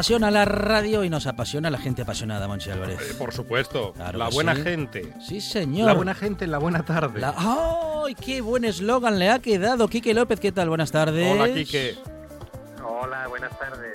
Apasiona la radio y nos apasiona la gente apasionada, Monchi Álvarez. Eh, por supuesto, Claro la buena sí. gente. Sí, señor. La buena gente en la buena tarde. La- ¡Ay, qué buen eslogan le ha quedado! Quique López, ¿qué tal? Buenas tardes. Hola, Quique.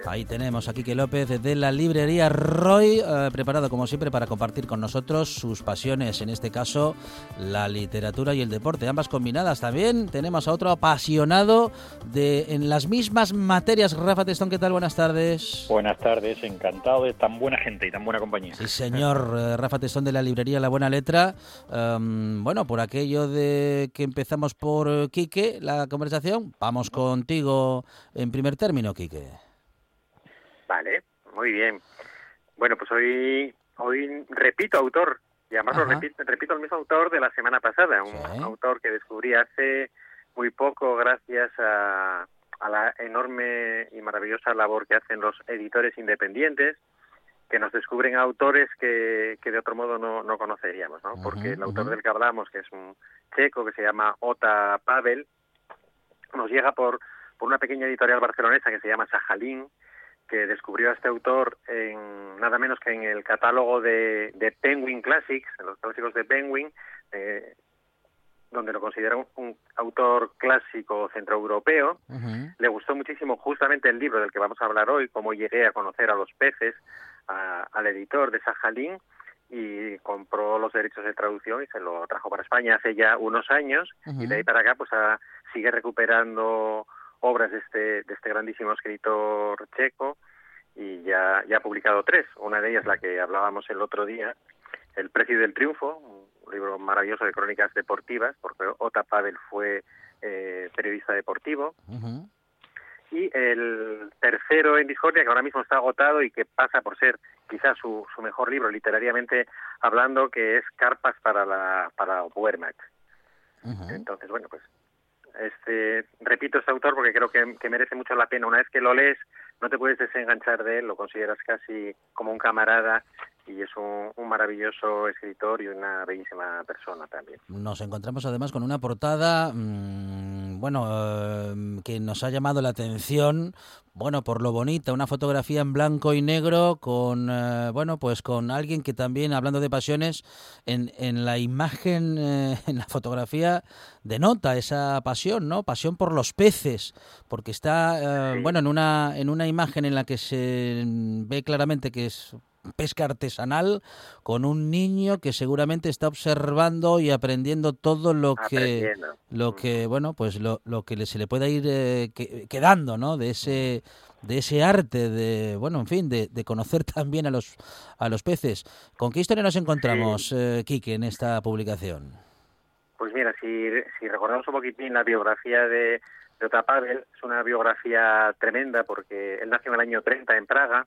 Ahí tenemos a Quique López de la librería Roy, eh, preparado como siempre para compartir con nosotros sus pasiones, en este caso la literatura y el deporte, ambas combinadas. También tenemos a otro apasionado de en las mismas materias. Rafa Testón, ¿qué tal? Buenas tardes. Buenas tardes, encantado de tan buena gente y tan buena compañía. Sí, señor. Eh, Rafa Testón de la librería La Buena Letra. Em, bueno, por aquello de que empezamos por eh, Quique, la conversación, vamos contigo en primer término, Quique. Vale, muy bien. Bueno, pues hoy, hoy repito autor, y además lo repito, repito el mismo autor de la semana pasada, un Sí. autor que descubrí hace muy poco gracias a, a la enorme y maravillosa labor que hacen los editores independientes, que nos descubren autores que, que de otro modo no, no conoceríamos, ¿no? Porque el autor del que hablamos, que es un checo que se llama Ota Pavel, nos llega por, por una pequeña editorial barcelonesa que se llama Sajalín, que descubrió a este autor en nada menos que en el catálogo de, de Penguin Classics, en los clásicos de Penguin, eh, donde lo considera un, un autor clásico centroeuropeo. Ujú. Le gustó muchísimo justamente el libro del que vamos a hablar hoy, cómo llegué a conocer a los peces, a- al editor de Sajalín, y compró los derechos de traducción y se lo trajo para España hace ya unos años, y de ahí para acá pues a- sigue recuperando obras de este, de este grandísimo escritor checo y ya, ya ha publicado tres. Una de ellas, la que hablábamos el otro día, El precio del triunfo, un libro maravilloso de crónicas deportivas, porque Ota Pavel fue eh, periodista deportivo. Y el tercero en Discordia, que ahora mismo está agotado y que pasa por ser quizás su, su mejor libro literariamente hablando, que es Carpas para la para Wehrmacht. Entonces, bueno, pues este repito este autor porque creo que, merece mucho la pena. Una vez que lo lees, no te puedes desenganchar de él, lo consideras casi como un camarada y es un, un maravilloso escritor y una bellísima persona también. Nos encontramos además con una portada, mm, bueno, eh, que nos ha llamado la atención, bueno, por lo bonita, una fotografía en blanco y negro con, eh, bueno, pues con alguien que también, hablando de pasiones, en, en la imagen, eh, en la fotografía, denota esa pasión, ¿no? Pasión por los peces, porque está, eh, bueno, en una, en una imagen en la que se ve claramente que es pesca artesanal con un niño que seguramente está observando y aprendiendo todo lo que lo que bueno pues lo, lo que le- se le pueda ir eh, que- quedando no de ese de ese arte de bueno en fin de, de conocer también a los a los peces. Con qué historia nos encontramos eh, Quique en esta publicación Pues mira, si, si recordamos un poquitín la biografía de, Ota Pavel, es una biografía tremenda porque él nació en el año 30 en Praga.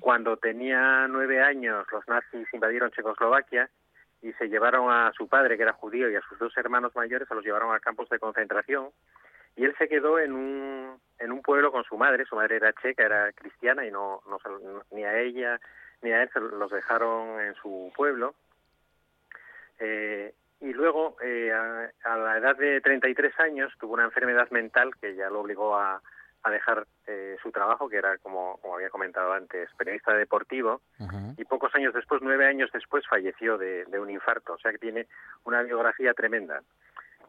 Cuando tenía nueve años, los nazis invadieron Checoslovaquia y se llevaron a su padre, que era judío, y a sus dos hermanos mayores, se los llevaron a campos de concentración. Y él se quedó en un, en un pueblo con su madre. Su madre era checa, era cristiana, y no, no- ni a ella ni a él se los dejaron en su pueblo. Eh, y luego, eh, a, a la edad de 33 años, tuvo una enfermedad mental que ya lo obligó a, a dejar eh, su trabajo, que era, como, como había comentado antes, periodista deportivo, y pocos años después, nueve años después, falleció de, de un infarto. O sea que tiene una biografía tremenda.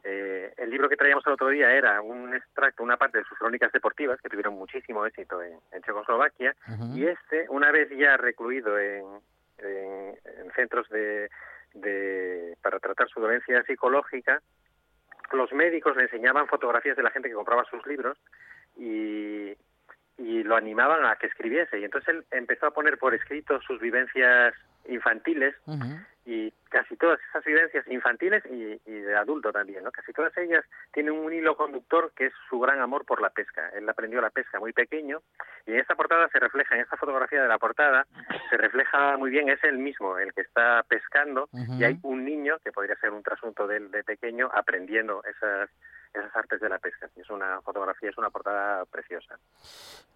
Eh, el libro que traíamos el otro día era un extracto, una parte de sus crónicas deportivas, que tuvieron muchísimo éxito en, en Checoslovaquia, y este, una vez ya recluido en, en- en centros de, de- para tratar su dolencia psicológica, los médicos le enseñaban fotografías de la gente que compraba sus libros y y lo animaban a que escribiese. Y entonces él empezó a poner por escrito sus vivencias infantiles y casi todas esas vivencias infantiles y, y, de adulto también, ¿no? Casi todas ellas tienen un hilo conductor que es su gran amor por la pesca. Él aprendió la pesca muy pequeño y en esta portada se refleja, en esta fotografía de la portada, se refleja muy bien, es él mismo el que está pescando y hay un niño, que podría ser un trasunto de, de pequeño, aprendiendo esas esas artes de la pesca. Es una fotografía, es una portada preciosa.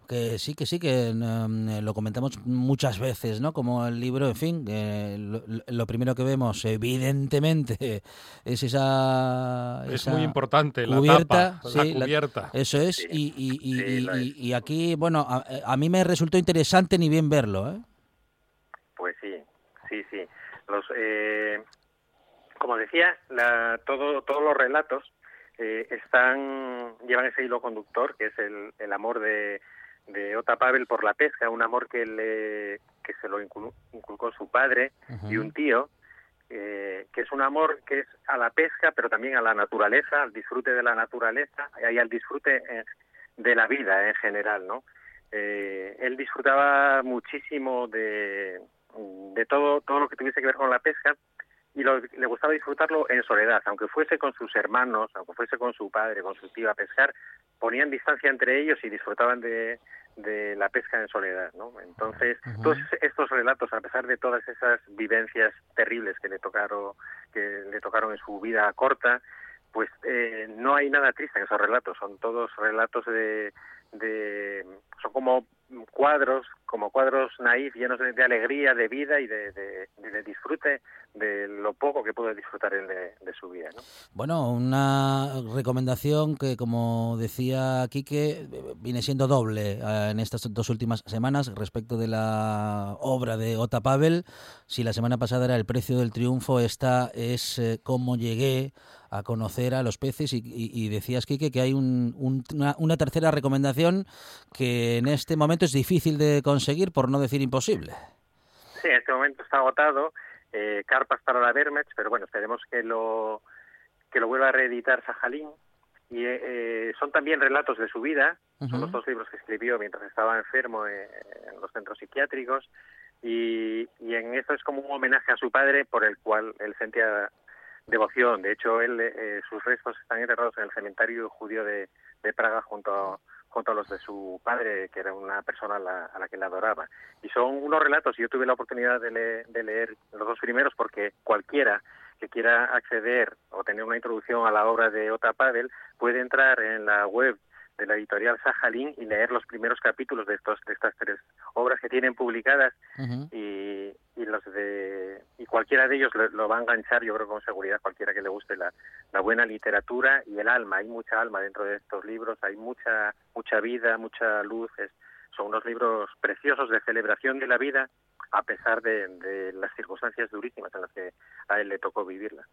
Que sí, que sí, que um, lo comentamos muchas veces, ¿no? Como el libro, en fin, eh, lo, lo, primero que vemos, evidentemente, es esa. Es muy importante, cubierta, la tapa, sí, la cubierta. La, eso es, sí, y, y, y, sí, y, aquí, bueno, a, a, mí me resultó interesante ni bien verlo, ¿eh? Pues sí, sí, sí. Los, eh, como decía, la, todo, todos los relatos eh, están llevan ese hilo conductor que es el, el amor de, de Ota Pavel por la pesca, un amor que le que se lo inculcó su padre uh -huh. y un tío, eh, que es un amor que es a la pesca, pero también a la naturaleza, al disfrute de la naturaleza y al disfrute eh, de la vida en general, ¿no? Eh, él disfrutaba muchísimo de, de todo todo lo que tuviese que ver con la pesca y lo, le gustaba disfrutarlo en soledad, aunque fuese con sus hermanos, aunque fuese con su padre, con su tío a pescar, ponían distancia entre ellos y disfrutaban de, de la pesca en soledad, ¿no? Entonces, uh -huh. todos estos relatos, a pesar de todas esas vivencias terribles que le tocaron, que le tocaron en su vida corta, pues eh, no hay nada triste en esos relatos, son todos relatos de, de son como cuadros, como cuadros naif, llenos de, de alegría, de vida y de, de, de, disfrute de lo poco que pudo disfrutar él de, de, su vida. ¿no? Bueno, una recomendación que, como decía Quique, viene siendo doble eh, en estas dos últimas semanas respecto de la obra de Ota Pavel. Si la semana pasada era El precio del triunfo, esta es eh, Cómo llegué a conocer a los peces y, y, y decías, Quique, que hay un, un, una, una tercera recomendación que en este momento es difícil de conseguir, por no decir imposible. Sí, en este momento está agotado. Eh, Carpas para la Vermech, pero bueno, esperemos que lo que lo vuelva a reeditar Sajalín. Y eh, son también relatos de su vida, uh -huh. son los dos libros que escribió mientras estaba enfermo en, en los centros psiquiátricos. Y, y, en esto es como un homenaje a su padre por el cual él sentía devoción. De hecho, él, eh, sus restos están enterrados en el cementerio judío de, de Praga junto a, junto a los de su padre, que era una persona a la, a la que le adoraba. Y son unos relatos, y yo tuve la oportunidad de, le, de leer los dos primeros porque cualquiera que quiera acceder o tener una introducción a la obra de Ota Pavel puede entrar en la web de la editorial Sajalín y leer los primeros capítulos de estos de estas tres obras que tienen publicadas. Uh -huh. y, y, los de y cualquiera de ellos lo, lo, va a enganchar yo creo con seguridad cualquiera que le guste la, la buena literatura y el alma. Hay mucha alma dentro de estos libros hay mucha mucha vida mucha luz. Es, son unos libros preciosos de celebración de la vida a pesar de, de, las circunstancias durísimas en las que a él le tocó vivirla.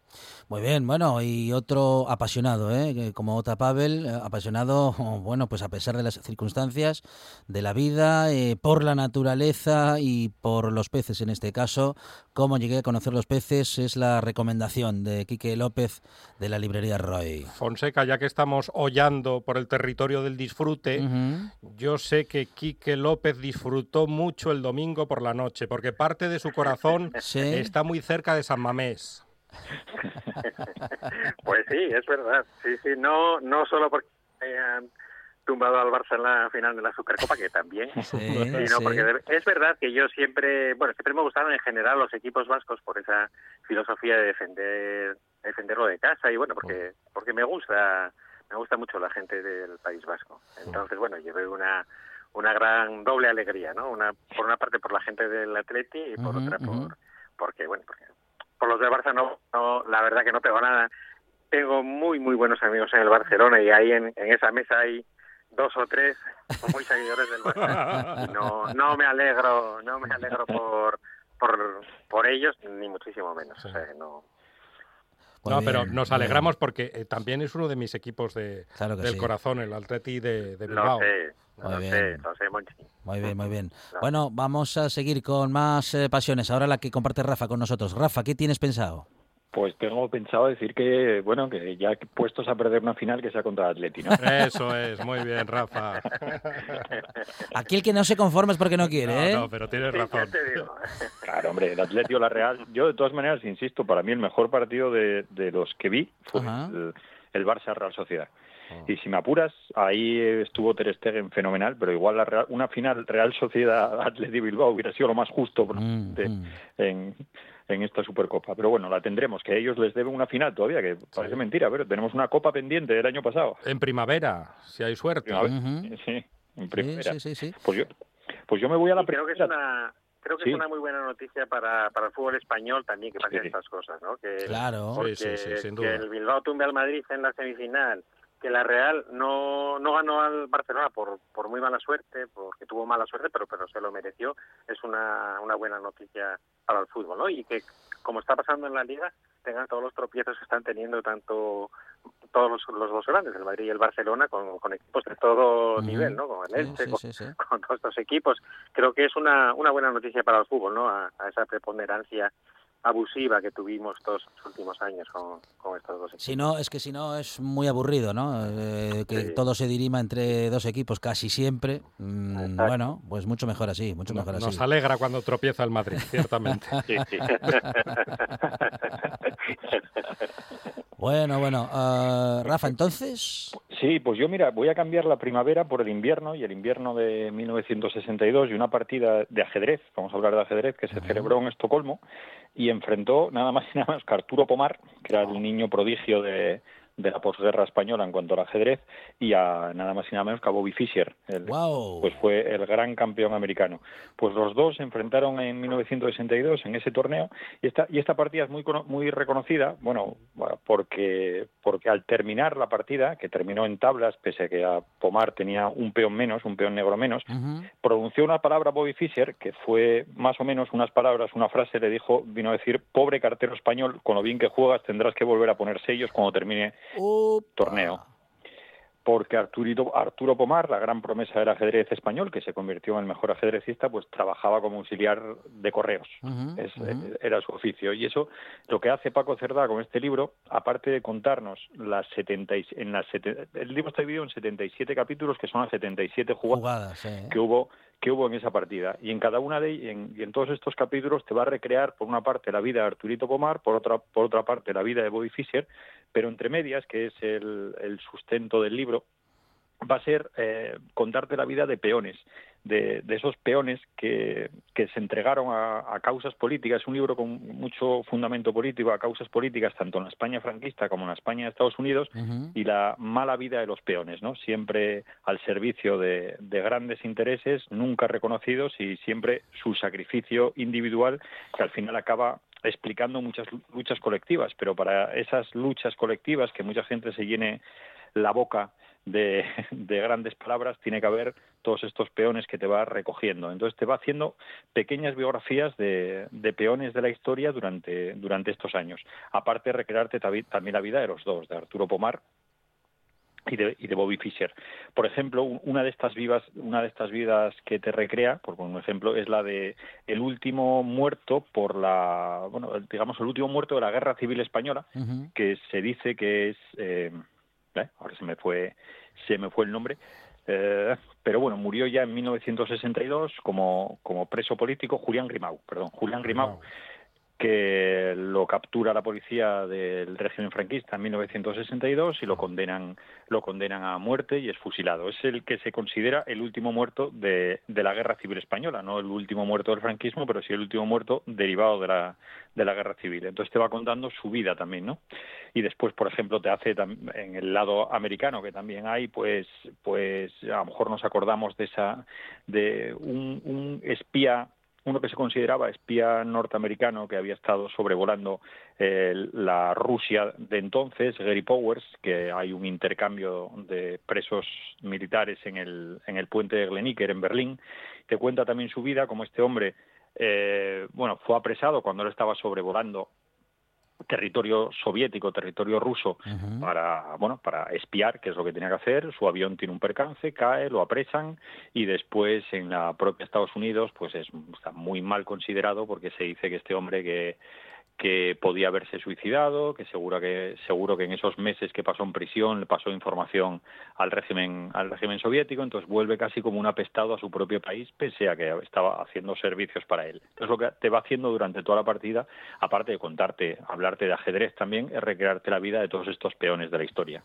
Muy bien, bueno, y otro apasionado, ¿eh? como Ota Pavel, eh, apasionado, bueno, pues a pesar de las circunstancias de la vida, eh, por la naturaleza y por los peces en este caso. Cómo llegué a conocer los peces es la recomendación de Quique López de la librería Roy. Fonseca, ya que estamos hollando por el territorio del disfrute, uh -huh. yo sé que Quique López disfrutó mucho el domingo por la noche porque parte de su corazón ¿Sí? está muy cerca de San Mamés. pues sí, es verdad. Sí, sí, no, no solo porque hayan tumbado al Barça en la final de la Supercopa, que también, sí, sino sí. porque es verdad que yo siempre, bueno, siempre me gustaron en general los equipos vascos por esa filosofía de defender, defenderlo de casa y bueno, porque, porque me gusta, me gusta mucho la gente del País Vasco. Entonces, bueno, llevé una una gran doble alegría, ¿no? Una por una parte por la gente del Atleti y por uh -huh, otra por uh -huh. porque bueno, porque por los de Barça no, no, la verdad que no tengo nada. Tengo muy muy buenos amigos en el Barcelona y ahí en, en esa mesa hay dos o tres muy seguidores del Barça. Y no no me alegro, no me alegro por por por ellos ni muchísimo menos, o sea, no no, pero nos alegramos porque eh, también es uno de mis equipos de, claro del sí. corazón, el Atleti de, de Bilbao. Lo sé, muy lo bien. sé, lo sé, Monchi. Muy bien, muy bien. No. Bueno, vamos a seguir con más eh, pasiones. Ahora la que comparte Rafa con nosotros. Rafa, ¿qué tienes pensado? Pues tengo pensado decir que, bueno, que ya puestos a perder una final que sea contra el Atleti, ¿no? Eso es, muy bien, Rafa. Aquí el que no se conforma es porque no quiere, ¿eh? No, pero tienes razón. Claro, hombre, el Atleti o la Real. Yo, de todas maneras, insisto, para mí el mejor partido de, los que vi fue el, Barça-Real Sociedad. Oh. Y si me apuras, ahí estuvo Ter Stegen fenomenal, pero igual la una final Real Sociedad Atleti Bilbao hubiera sido lo más justo mm, mm. en, en esta Supercopa. Pero bueno, la tendremos, que ellos les deben una final todavía, que parece mentira, pero tenemos una copa pendiente del año pasado. En primavera, si hay suerte. Sí, en primavera. Sí, sí, sí, Pues yo, pues yo me voy a la creo que es una Creo que es una muy buena noticia para, para el fútbol español también que pasen estas cosas, ¿no? Que, claro, porque, sin duda. que el Bilbao tumbe al Madrid en la semifinal, que la Real no, no ganó al Barcelona por, por muy mala suerte, porque tuvo mala suerte, pero, pero se lo mereció, es una, una buena noticia para el fútbol, ¿no? Y que, como está pasando en la Liga, tengan todos los tropiezos que están teniendo tanto todos los, dos grandes, el Madrid y el Barcelona, con, con equipos de todo nivel, ¿no? Con el Elche, con, todos estos equipos. Creo que es una, una buena noticia para el fútbol, ¿no? a esa preponderancia abusiva que tuvimos todos los últimos años con, estos dos equipos. Si no, es que si no es muy aburrido, ¿no? Eh, que todo se dirima entre dos equipos casi siempre. Mm, bueno, pues mucho mejor así, mucho mejor así. Nos alegra cuando tropieza el Madrid, ciertamente. Bueno, bueno. Uh, Rafa, entonces. Sí, pues yo, mira, voy a cambiar la primavera por el invierno y el invierno de 1962 y una partida de ajedrez, vamos a hablar de ajedrez, que se celebró en Estocolmo y enfrentó nada más y nada menos que Arturo Pomar, que era el niño prodigio de, de la posguerra española en cuanto al ajedrez y a nada más y nada menos que a Bobby Fischer, pues fue el gran campeón americano. Pues los dos se enfrentaron en 1962 en ese torneo y esta y esta partida es muy muy reconocida, bueno, porque porque al terminar la partida, que terminó en tablas pese a que a Pomar tenía un peón menos, un peón negro menos, pronunció una palabra Bobby Fischer que fue más o menos unas palabras, una frase le dijo, vino a decir, "Pobre cartero español, con lo bien que juegas tendrás que volver a poner sellos cuando termine torneo. Porque Arturito, Arturo Pomar, la gran promesa del ajedrez español, que se convirtió en el mejor ajedrecista, pues trabajaba como auxiliar de correos. Eh, era su oficio. Y eso, lo que hace Paco Cerdá con este libro, aparte de contarnos las 70, en las el libro está dividido en 77 capítulos, que son las 77 jugadas, que hubo que hubo en esa partida. Y en cada una de y en, todos estos capítulos te va a recrear, por una parte, la vida de Arturito Pomar, por otra, por otra parte, la vida de Bobby Fischer, pero entre medias, que es el, el sustento del libro, va a ser eh, contarte la vida de peones, de, esos peones que, que se entregaron a, causas políticas. Es un libro con mucho fundamento político, a causas políticas, tanto en la España franquista como en la España de Estados Unidos, y la mala vida de los peones, ¿no? Siempre al servicio de, de grandes intereses, nunca reconocidos, y siempre su sacrificio individual, que al final acaba explicando muchas luchas colectivas, pero para esas luchas colectivas que mucha gente se llene la boca de, grandes palabras, tiene que haber todos estos peones que te va recogiendo. Entonces te va haciendo pequeñas biografías de, peones de la historia durante, durante estos años. Aparte de recrearte también la vida de los dos, de Arturo Pomar y de, y de, Bobby Fischer. Por ejemplo, una de estas vivas, una de estas vidas que te recrea, por un ejemplo, es la de el último muerto por la, bueno, digamos el último muerto de la Guerra Civil española, que se dice que es eh, ¿eh? ahora se me fue se me fue el nombre. Eh, pero bueno murió ya en 1962 como como preso político Julián Grimau perdón Julián Grimau que lo captura la policía del régimen franquista en 1962 y lo condenan lo condenan a muerte y es fusilado. Es el que se considera el último muerto de, de, la Guerra Civil española, no el último muerto del franquismo, pero sí el último muerto derivado de la, de la Guerra Civil. Entonces te va contando su vida también, ¿no? Y después, por ejemplo, te hace en el lado americano que también hay, pues, pues a lo mejor nos acordamos de esa de un, un espía uno que se consideraba espía norteamericano que había estado sobrevolando eh, la Rusia de entonces, Gary Powers, que hay un intercambio de presos militares en el, en el puente de Glenicker en Berlín, que cuenta también su vida, como este hombre, eh, bueno, fue apresado cuando él estaba sobrevolando territorio soviético, territorio ruso, para bueno, para espiar, que es lo que tenía que hacer. Su avión tiene un percance, cae, lo apresan y después en la propia Estados Unidos, pues es, está muy mal considerado porque se dice que este hombre que que podía haberse suicidado, que seguro que seguro que en esos meses que pasó en prisión le pasó información al régimen al régimen soviético, entonces vuelve casi como un apestado a su propio país, pese a que estaba haciendo servicios para él. Entonces lo que te va haciendo durante toda la partida, aparte de contarte, hablarte de ajedrez también, es recrearte la vida de todos estos peones de la historia.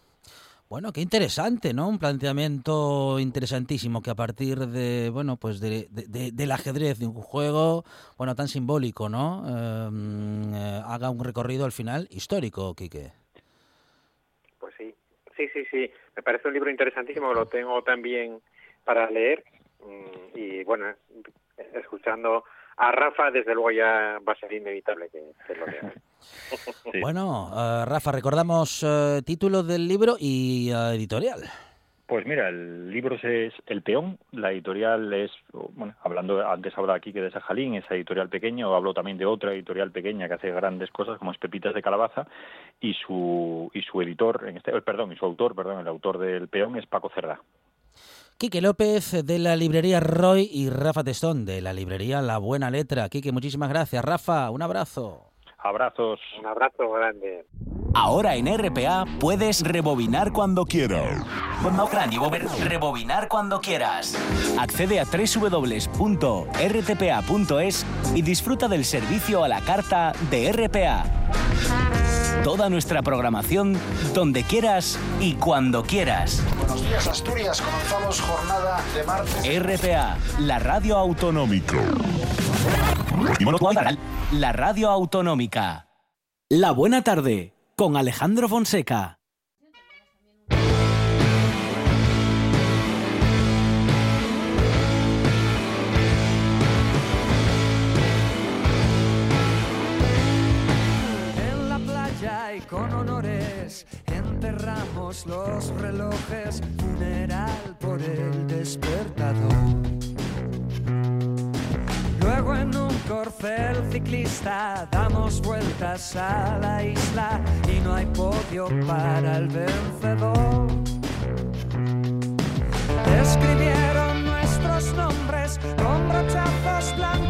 Bueno, qué interesante, ¿no? Un planteamiento interesantísimo que a partir de, bueno, pues de, del ajedrez, de un juego, bueno, tan simbólico, ¿no? Em, eh, haga un recorrido al final histórico, Quique. Pues sí, sí, sí, sí. Me parece un libro interesantísimo, lo tengo también para leer mm, y bueno, escuchando a Rafa, desde luego ya va a ser inevitable que, lo lea. Bueno, eh, Rafa, recordamos uh, título del libro y eh, editorial. Pues mira, el libro es El Peón, la editorial es, bueno, hablando, antes hablaba aquí que de Sajalín, esa editorial pequeña, o hablo también de otra editorial pequeña que hace grandes cosas como es Pepitas de Calabaza, y su, y su editor, en este, perdón, y su autor, perdón, el autor del Peón es Paco Cerda. Quique López de la librería Roy y Rafa Testón de la librería La Buena Letra. Quique, muchísimas gracias. Rafa, un abrazo. Abrazos. Un abrazo grande. Ahora en RPA puedes rebobinar cuando quieras. Rebobinar cuando quieras. Accede a www.rtpa.es y disfruta del servicio a la carta de RPA. Toda nuestra programación donde quieras y cuando quieras. Buenos días Asturias, comenzamos jornada de martes. RPA, la radio autonómica. La radio autonómica. La buena tarde con Alejandro Fonseca. Con honores enterramos los relojes, funeral por el despertador. Luego en un corcel ciclista damos vueltas a la isla y no hay podio para el vencedor. Escribieron nuestros nombres con brochazos blancos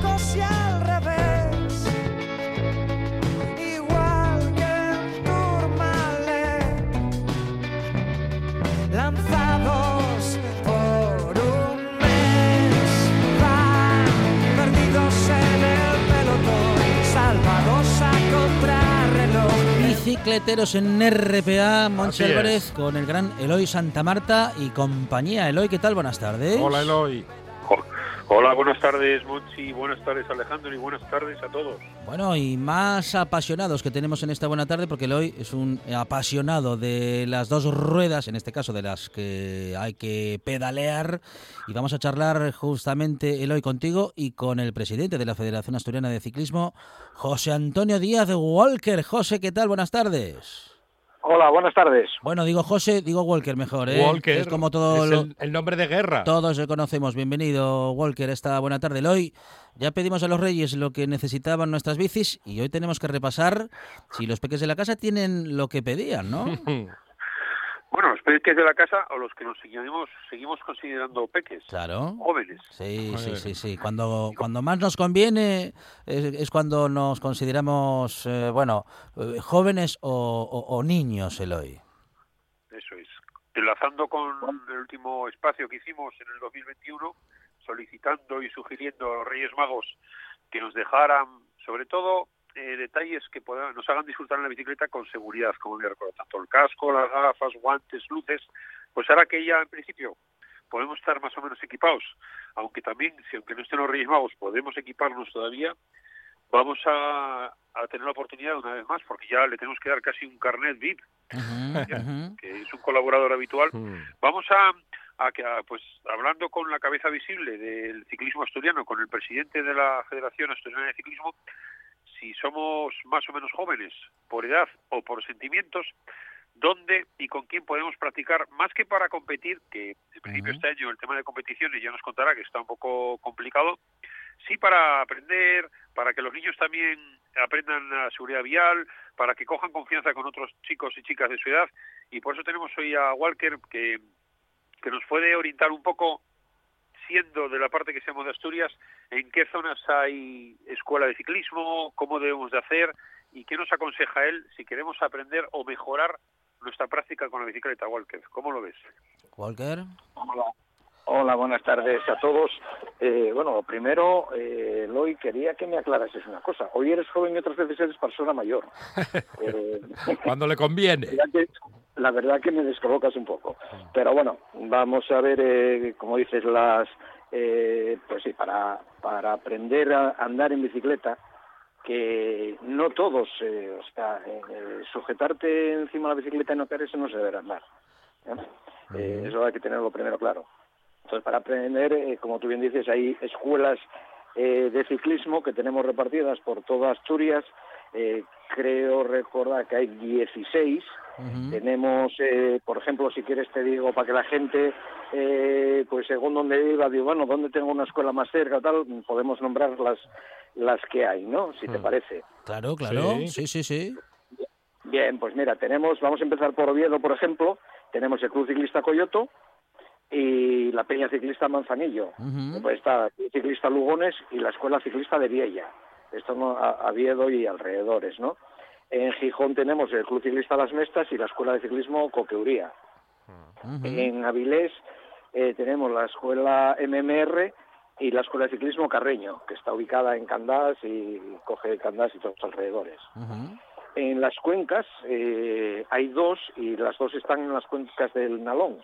reloj. Bicicleteros en RPA, Monche Álvarez, con el gran Eloy Santa Marta y compañía. Eloy, ¿qué tal? Buenas tardes. Hola, Eloy. Hola, buenas tardes, Monchi, buenas tardes, Alejandro, y buenas tardes a todos. Bueno, y más apasionados que tenemos en esta buena tarde, porque hoy es un apasionado de las dos ruedas, en este caso de las que hay que pedalear, y vamos a charlar justamente el hoy contigo y con el presidente de la Federación Asturiana de Ciclismo, José Antonio Díaz Walker. José, ¿qué tal? Buenas tardes. Hola, buenas tardes. Bueno, digo José, digo Walker mejor, ¿eh? Walker. Es como todo. el, nombre de guerra. Todos le conocemos. Bienvenido, Walker, esta buena tarde. Hoy ya pedimos a los reyes lo que necesitaban nuestras bicis y hoy tenemos que repasar si los peques de la casa tienen lo que pedían, ¿no? Bueno, los peques de la casa o los que nos seguimos, seguimos considerando peques. Claro. Jóvenes. Sí, sí, sí, sí. Cuando, cuando más nos conviene es, cuando nos consideramos, eh, bueno, eh, jóvenes o, o, niños, Eloy. Eso es. Enlazando con el último espacio que hicimos en el 2021, solicitando y sugiriendo a los Reyes Magos que nos dejaran, sobre todo, eh, detalles que nos hagan disfrutar en la bicicleta con seguridad, como me recuerdo, tanto el casco, las gafas, guantes, luces, pues ahora que ya en principio podemos estar más o menos equipados, aunque también, si aunque no estén los Reyes Magos, podemos equiparnos todavía, vamos a, tener la oportunidad una vez más, porque ya le tenemos que dar casi un carnet VIP, que es un colaborador habitual, vamos a, a que, pues hablando con la cabeza visible del ciclismo asturiano, con el presidente de la Federación Asturiana de Ciclismo, si somos más o menos jóvenes, por edad o por sentimientos, dónde y con quién podemos practicar, más que para competir, que en principio este año el tema de competiciones ya nos contará que está un poco complicado, sí para aprender, para que los niños también aprendan la seguridad vial, para que cojan confianza con otros chicos y chicas de su edad, y por eso tenemos hoy a Walker que, que nos puede orientar un poco siendo de la parte que seamos de Asturias, en qué zonas hay escuela de ciclismo, cómo debemos de hacer y qué nos aconseja él si queremos aprender o mejorar nuestra práctica con la bicicleta, Walker. ¿Cómo lo ves? Walker. Hola, buenas tardes a todos. Eh, bueno, primero, eh, Loy, quería que me aclarases una cosa. Hoy eres joven y otras veces eres persona mayor. Eh, Cuando le conviene. La verdad, que, me descolocas un poco. Pero bueno, vamos a ver, eh, como dices, las... Eh, pues sí, para, para aprender a andar en bicicleta, que no todos, o sea, sujetarte encima de la bicicleta y no caer, eso no se debe andar. eso hay que tenerlo primero claro. Entonces, para aprender, eh, como tú bien dices, hay escuelas eh, de ciclismo que tenemos repartidas por toda Asturias. Eh, creo recordar que hay 16. Tenemos, por ejemplo, si quieres te digo, para que la gente, pues según donde viva, digo, bueno, ¿dónde tengo una escuela más cerca tal? Podemos nombrar las, las que hay, ¿no? Si te mm. parece. Claro, claro, sí, sí, sí. Bien, pues mira, tenemos, vamos a empezar por Oviedo, por ejemplo, tenemos el Club Ciclista Coyoto, y la Peña Ciclista Manzanillo. pues está Ciclista Lugones y la Escuela Ciclista de Viella. Esto no, a, Viedo y alrededores, ¿no? En Gijón tenemos el Club Ciclista Las Mestas y la Escuela de Ciclismo Coqueuría. En Avilés eh, tenemos la Escuela MMR y la Escuela de Ciclismo Carreño, que está ubicada en Candás y coge Candás y todos los alrededores. En las cuencas eh, hay dos y las dos están en las cuencas del Nalón.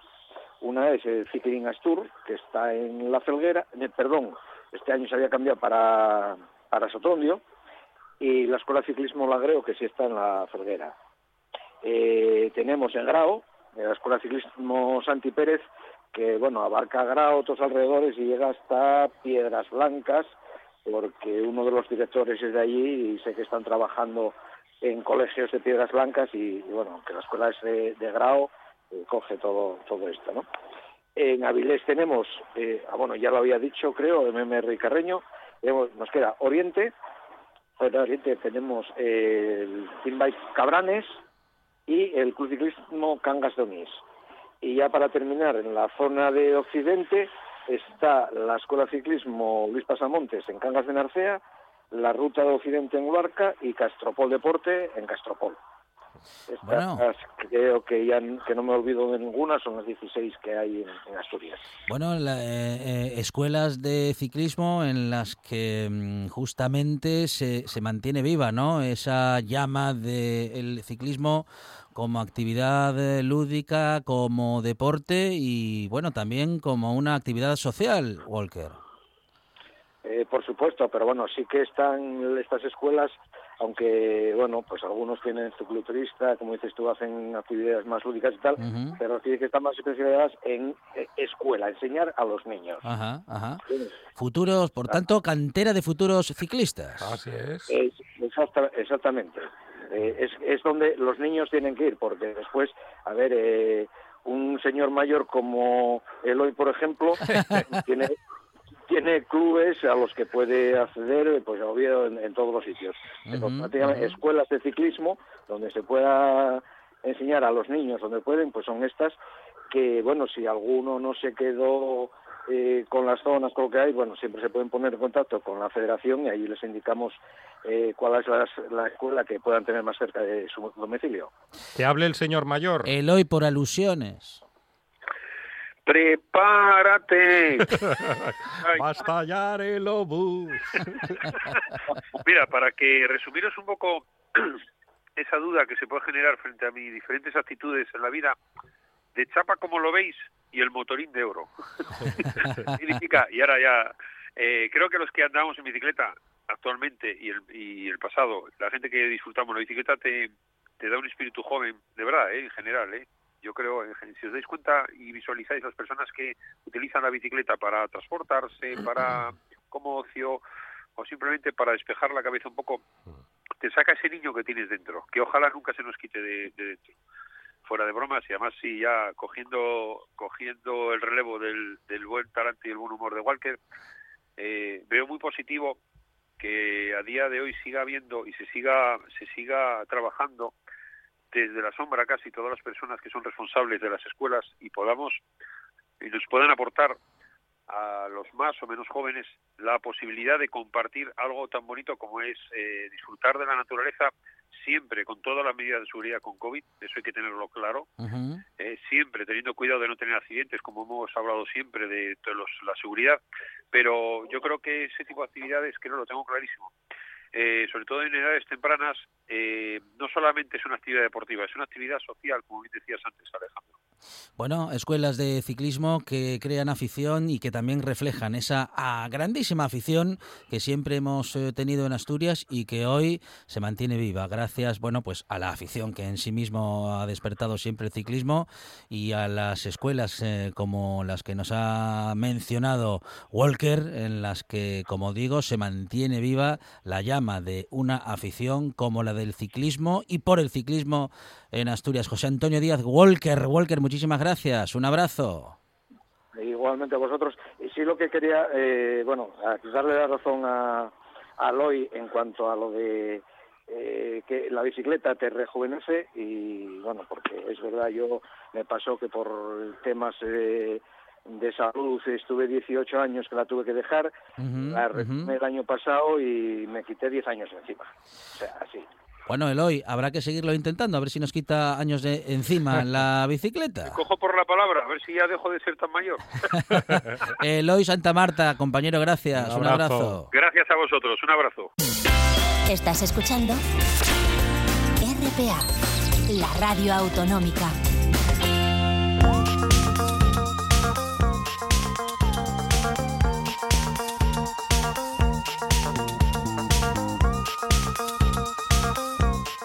Una es el Cycling Astur, que está en La Felguera, eh, perdón, este año se había cambiado para, para Sotrondio, y la Escuela de Ciclismo Lagreo, que sí está en La Felguera. Eh, tenemos en Grao, la Escuela de Ciclismo Santi Pérez, que bueno, abarca Grao, otros alrededores y llega hasta Piedras Blancas, porque uno de los directores es de allí y sé que están trabajando en colegios de Piedras Blancas y, bueno, que la escuela es de, de Grao coge todo, todo esto, ¿no? En Avilés tenemos, eh, ah, bueno, ya lo había dicho, creo, MMR y Carreño, nos queda Oriente, en Oriente tenemos el Team Cabranes y el Club Ciclismo Cangas de Onís. Y ya para terminar, en la zona de Occidente está la Escuela Ciclismo Luis Pasamontes en Cangas de Narcea, la Ruta de Occidente en Huarca y Castropol Deporte en Castropol bueno. creo que ya que no me olvido de ninguna, son las 16 que hay en, Asturias. Bueno, eh, eh, escuelas de ciclismo en las que mm, justamente se, se mantiene viva ¿no? esa llama del ciclismo como actividad eh, lúdica, como deporte y bueno, también como una actividad social, Walker. por supuesto, pero bueno, sí que están estas escuelas aunque bueno, pues algunos tienen cicloturista, como dices tú, hacen actividades más lúdicas y tal, pero tiene que estar más especializadas en eh, escuela, enseñar a los niños. Ajá, ajá. Futuros, por tanto, cantera de futuros ciclistas. Así es. exactamente. Eh, es, es donde los niños tienen que ir, porque después, a ver, eh, un señor mayor como Eloy, por ejemplo, tiene tiene clubes a los que puede acceder, pues obvio, en, en todos los sitios. Escuelas de ciclismo donde se pueda enseñar a los niños donde pueden, pues son estas que, bueno, si alguno no se quedó eh, con las zonas, con lo que hay, bueno, siempre se pueden poner en contacto con la federación y ahí les indicamos eh, cuál es la, escuela que puedan tener más cerca de su domicilio. Que hable el señor mayor. hoy por alusiones. Prepárate. Va a estallar el obús. Mira, para que resumiros un poco esa duda que se puede generar frente a mis diferentes actitudes en la vida, de chapa como lo veis y el motorín de oro. Significa, y ahora ya, eh, creo que los que andamos en bicicleta actualmente y el, y el pasado, la gente que disfrutamos la bicicleta te, te da un espíritu joven, de verdad, ¿eh? en general, ¿eh? Yo creo, si os dais cuenta y visualizáis las personas que utilizan la bicicleta para transportarse, para como ocio o simplemente para despejar la cabeza un poco, te saca ese niño que tienes dentro, que ojalá nunca se nos quite de, dentro. Fuera de bromas y además sí ya cogiendo cogiendo el relevo del, del buen talante y el buen humor de Walker, eh, veo muy positivo que a día de hoy siga habiendo y se siga se siga trabajando desde la sombra casi todas las personas que son responsables de las escuelas y podamos y nos puedan aportar a los más o menos jóvenes la posibilidad de compartir algo tan bonito como es eh, disfrutar de la naturaleza siempre con todas las medidas de seguridad con COVID, eso hay que tenerlo claro, eh, siempre teniendo cuidado de no tener accidentes, como hemos hablado siempre de, la seguridad, pero yo creo que ese tipo de actividades, que no lo tengo clarísimo, eh, sobre todo en edades tempranas, eh, no solamente es una actividad deportiva, es una actividad social, como bien decías antes, Alejandro. Bueno, escuelas de ciclismo que crean afición y que también reflejan esa ah, grandísima afición que siempre hemos eh, tenido en Asturias y que hoy se mantiene viva gracias, bueno, pues a la afición que en sí mismo ha despertado siempre el ciclismo y a las escuelas eh, como las que nos ha mencionado Walker en las que, como digo, se mantiene viva la llama de una afición como la del ciclismo y por el ciclismo en Asturias. José Antonio Díaz Walker, Walker, muchísimas gracias. Un abrazo. Igualmente a vosotros. Y sí lo que quería, eh, bueno, darle la razón a, a Loy en cuanto a lo de eh, que la bicicleta te rejuvenece y bueno, porque es verdad, yo me pasó que por temas eh, de salud estuve 18 años que la tuve que dejar, la retomé el año pasado y me quité 10 años encima. O sea, así. Bueno, Eloy, habrá que seguirlo intentando, a ver si nos quita años de encima la bicicleta. cojo por la palabra, a ver si ya dejo de ser tan mayor. Eloy Santa Marta, compañero, gracias. Un abrazo. Gracias a vosotros, un abrazo. Estás escuchando RPA, la radio autonómica.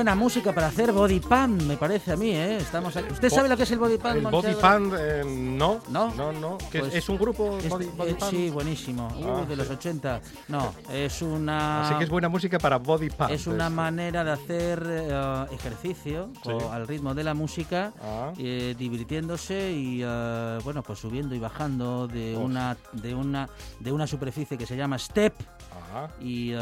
Buena música para hacer body pan, me parece a mí, ¿eh? Estamos ¿Usted sabe lo que es el body pan? El body pan, eh, no. ¿No? No, no. Pues ¿Es un grupo body, eh, pan? Sí, buenísimo. Uh, ah, de los 80. No, es una... Así que es buena música para body pan. Es una manera de hacer eh, ejercicio al ritmo de la música, ah. divirtiéndose y, bueno, pues subiendo y bajando de una, de, una, de una superficie que se llama step. Y,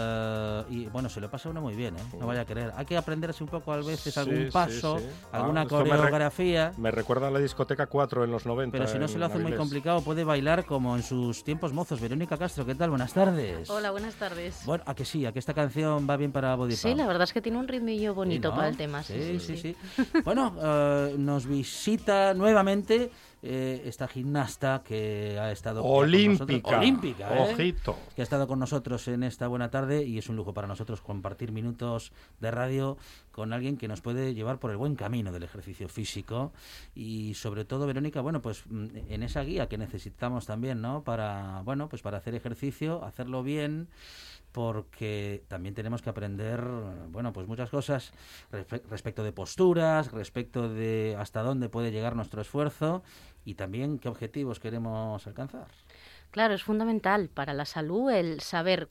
y, bueno, se lo pasa uno muy bien, ¿eh? No vaya a querer hay que aprenderse un poco a veces algún paso, alguna coreografía. Me, recuerda a la discoteca 4 en los 90. Pero si no se lo hace muy complicado, puede bailar como en sus tiempos mozos. Verónica Castro, ¿qué tal? Buenas tardes. Hola, buenas tardes. Bueno, a que sí, a que esta canción va bien para Body Sí, la verdad es que tiene un ritmillo bonito para el tema. Sí, sí, sí. bueno, eh, nos visita nuevamente eh, esta gimnasta que ha estado olímpica, olímpica ¿eh? ojito, que ha estado con nosotros en esta buena tarde y es un lujo para nosotros compartir minutos de radio con alguien que nos puede llevar por el buen camino del ejercicio físico y sobre todo Verónica, bueno, pues mm, en esa guía que necesitamos también, ¿no? Para, bueno, pues para hacer ejercicio, hacerlo bien porque también tenemos que aprender, bueno, pues muchas cosas respecto de posturas, respecto de hasta dónde puede llegar nuestro esfuerzo y también qué objetivos queremos alcanzar. Claro, es fundamental para la salud el saber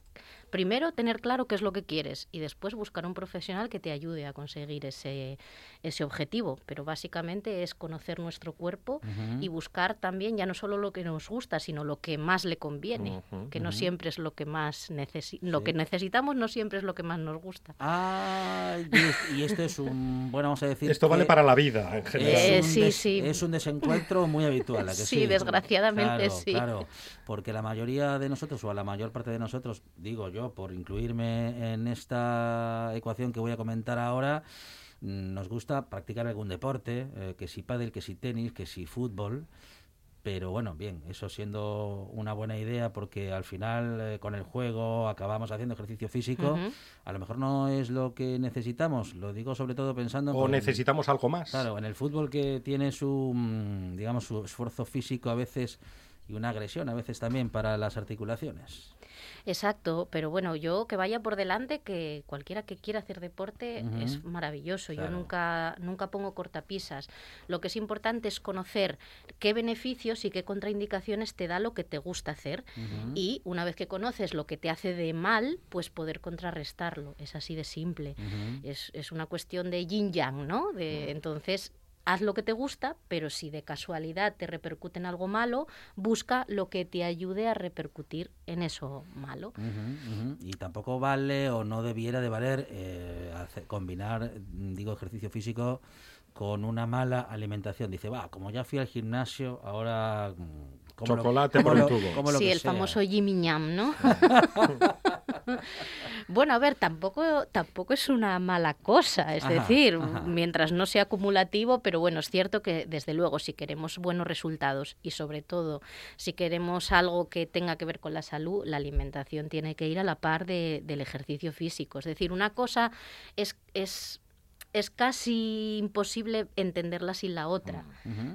primero tener claro qué es lo que quieres y después buscar un profesional que te ayude a conseguir ese, ese objetivo. Pero básicamente es conocer nuestro cuerpo y buscar también ya no solo lo que nos gusta, sino lo que más le conviene, que no siempre es lo que más lo que necesitamos, no siempre es lo que más nos gusta. Ah, y, esto es un, bueno, vamos a decir... Esto vale para la vida en general. Eh, sí, sí. Es un desencuentro muy habitual. sí, desgraciadamente sí. Claro, porque la mayoría de nosotros, o a la mayor parte de nosotros, digo yo, yo, por incluirme en esta ecuación que voy a comentar ahora, mm, nos gusta practicar algún deporte, eh, que si pádel, que si tenis, que si fútbol. Pero bueno, bien, eso siendo una buena idea porque al final eh, con el juego acabamos haciendo ejercicio físico, a lo mejor no es lo que necesitamos, lo digo sobre todo pensando... O necesitamos algo más. Claro, en el fútbol que tiene su, mm, digamos, su esfuerzo físico a veces y una agresión a veces también para las articulaciones. Exacto, pero bueno, yo que vaya por delante, que cualquiera que quiera hacer deporte es maravilloso. Yo nunca, nunca pongo cortapisas. Lo que es importante es conocer qué beneficios y qué contraindicaciones te da lo que te gusta hacer. Y una vez que conoces lo que te hace de mal, pues poder contrarrestarlo. Es así de simple. es, es, una cuestión de yin yang, ¿no? De, entonces, haz lo que te gusta, pero si de casualidad te repercute en algo malo, busca lo que te ayude a repercutir en eso malo. Y tampoco vale o no debiera de valer eh, combinar, digo, ejercicio físico con una mala alimentación. Dice, va, como ya fui al gimnasio, ahora... Chocolate por el tubo. sí, el famoso Jimmy Ñam, ¿no? bueno, a ver, tampoco, tampoco es una mala cosa, es decir, mientras no sea acumulativo, pero bueno, es cierto que desde luego si queremos buenos resultados y sobre todo si queremos algo que tenga que ver con la salud, la alimentación tiene que ir a la par de, del ejercicio físico. Es decir, una cosa es, es es casi imposible entenderla sin la otra.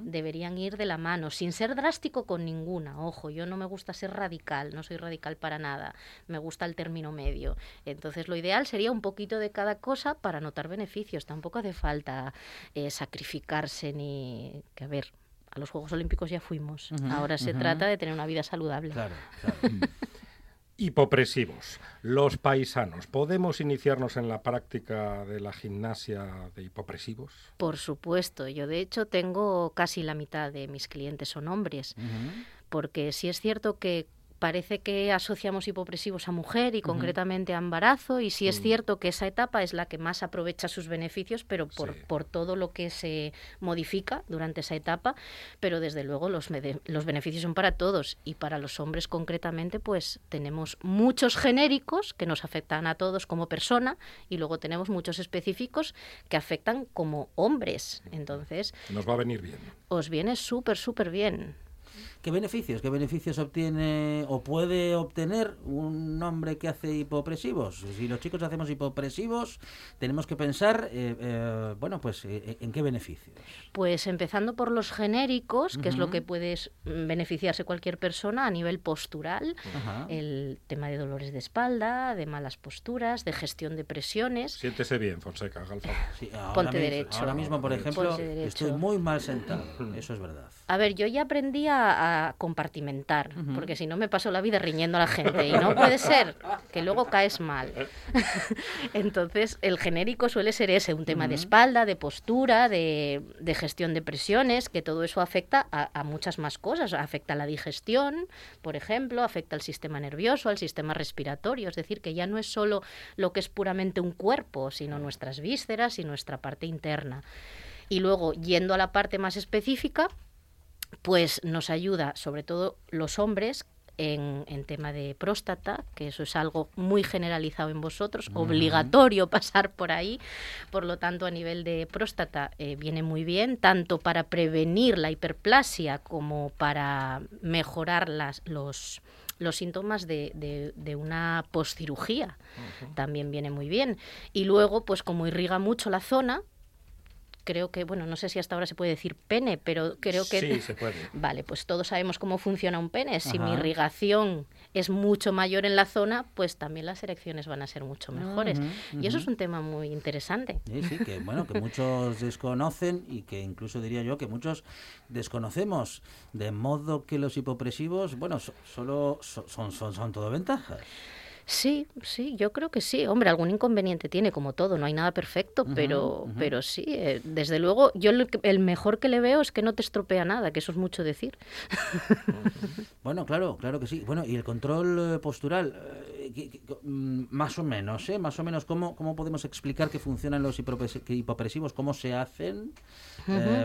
Deberían ir de la mano, sin ser drástico con ninguna. Ojo, yo no me gusta ser radical, no soy radical para nada. Me gusta el término medio. Entonces, lo ideal sería un poquito de cada cosa para notar beneficios. Tampoco hace falta eh, sacrificarse ni. que a ver. A los Juegos Olímpicos ya fuimos. Ahora se trata de tener una vida saludable. Claro, claro. Hipopresivos. Los paisanos, ¿podemos iniciarnos en la práctica de la gimnasia de hipopresivos? Por supuesto. Yo, de hecho, tengo casi la mitad de mis clientes son hombres. Porque sí es cierto que parece que asociamos hipopresivos a mujer y concretamente a embarazo y sí es mm. cierto que esa etapa es la que más aprovecha sus beneficios, pero por, por todo lo que se modifica durante esa etapa, pero desde luego los, los beneficios son para todos y para los hombres concretamente pues tenemos muchos genéricos que nos afectan a todos como persona y luego tenemos muchos específicos que afectan como hombres. Entonces... Nos va a venir bien. Os viene súper, súper bien. ¿Qué beneficios? ¿Qué beneficios obtiene o puede obtener un hombre que hace hipopresivos? Si los chicos hacemos hipopresivos, tenemos que pensar, eh, eh, bueno, pues, eh, ¿en qué beneficios? Pues empezando por los genéricos, que es lo que puede beneficiarse cualquier persona a nivel postural, el tema de dolores de espalda, de malas posturas, de gestión de presiones. Siéntese bien, Fonseca, Ponte derecho. Ahora mismo, por ejemplo, estoy muy mal sentado, eso es verdad. A ver, yo ya aprendí a compartimentar, porque si no me paso la vida riñendo a la gente y no puede ser que luego caes mal. Entonces, el genérico suele ser ese, un tema de espalda, de postura, de, gestión de presiones, que todo eso afecta a, muchas más cosas. Afecta a la digestión, por ejemplo, afecta al sistema nervioso, al sistema respiratorio, es decir, que ya no es solo lo que es puramente un cuerpo, sino nuestras vísceras y nuestra parte interna. Y luego, yendo a la parte más específica, pues nos ayuda sobre todo los hombres en, tema de próstata, que eso es algo muy generalizado en vosotros, obligatorio pasar por ahí, por lo tanto a nivel de próstata eh, viene muy bien, tanto para prevenir la hiperplasia como para mejorar las, los, los síntomas de, de, una postcirugía. También viene muy bien. Y luego, pues como irriga mucho la zona, creo que, bueno, no sé si hasta ahora se puede decir pene, pero creo que... Sí, se puede. Vale, pues todos sabemos cómo funciona un pene. Si mi irrigación es mucho mayor en la zona, pues también las erecciones van a ser mucho mejores. Y eso es un tema muy interesante. Sí, sí, que bueno, que muchos desconocen y que incluso diría yo que muchos desconocemos, de modo que los hipopresivos, bueno, solo son, son, son todo ventajas. Sí, sí, yo creo que sí. Hombre, algún inconveniente tiene, como todo, no hay nada perfecto, pero, pero sí, eh, desde luego, yo el, mejor que le veo es que no te estropea nada, que eso es mucho decir. bueno, claro, claro que sí. Bueno, y el control eh, postural, eh, mm, más o menos, ¿eh? Más o menos, ¿cómo, cómo podemos explicar que funcionan los hipopresivos? ¿Cómo se hacen?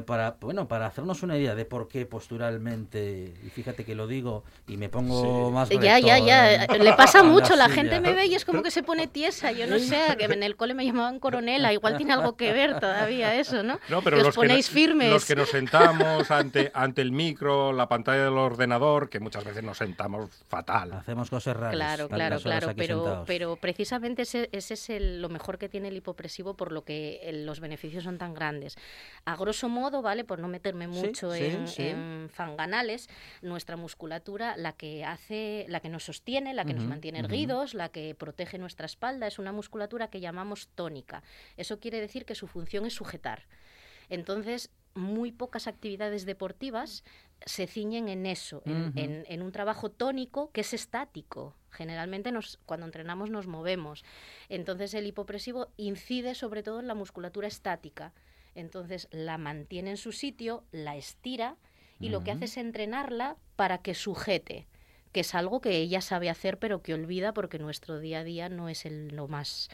para, bueno, para hacernos una idea de por qué posturalmente, y fíjate que lo digo y me pongo más... ya, ya, ya, le pasa mucho la la gente me ve y es como que se pone tiesa. Yo no sé, que en el cole me llamaban coronela. Igual tiene algo que ver todavía eso, ¿no? No, pero los ponéis firmes. Los que nos sentamos ante, ante el micro, la pantalla del ordenador, que muchas veces nos sentamos fatal. Hacemos cosas raras. Claro, claro, claro. Pero, pero precisamente ese, ese es el, lo mejor que tiene el hipopresivo por lo que los beneficios son tan grandes. A grosso modo, ¿vale? Por no meterme mucho en, en, fanganales, nuestra musculatura, la que hace, la que nos sostiene, la que nos mantiene erguidos, la que protege nuestra espalda, es una musculatura que llamamos tónica. Eso quiere decir que su función es sujetar. Entonces, muy pocas actividades deportivas se ciñen en eso, en, un trabajo tónico que es estático. Generalmente nos, cuando entrenamos nos movemos. Entonces el hipopresivo incide sobre todo en la musculatura estática. Entonces la mantiene en su sitio, la estira y lo que hace es entrenarla para que sujete, que es algo que ella sabe hacer pero que olvida porque nuestro día a día no es el, lo más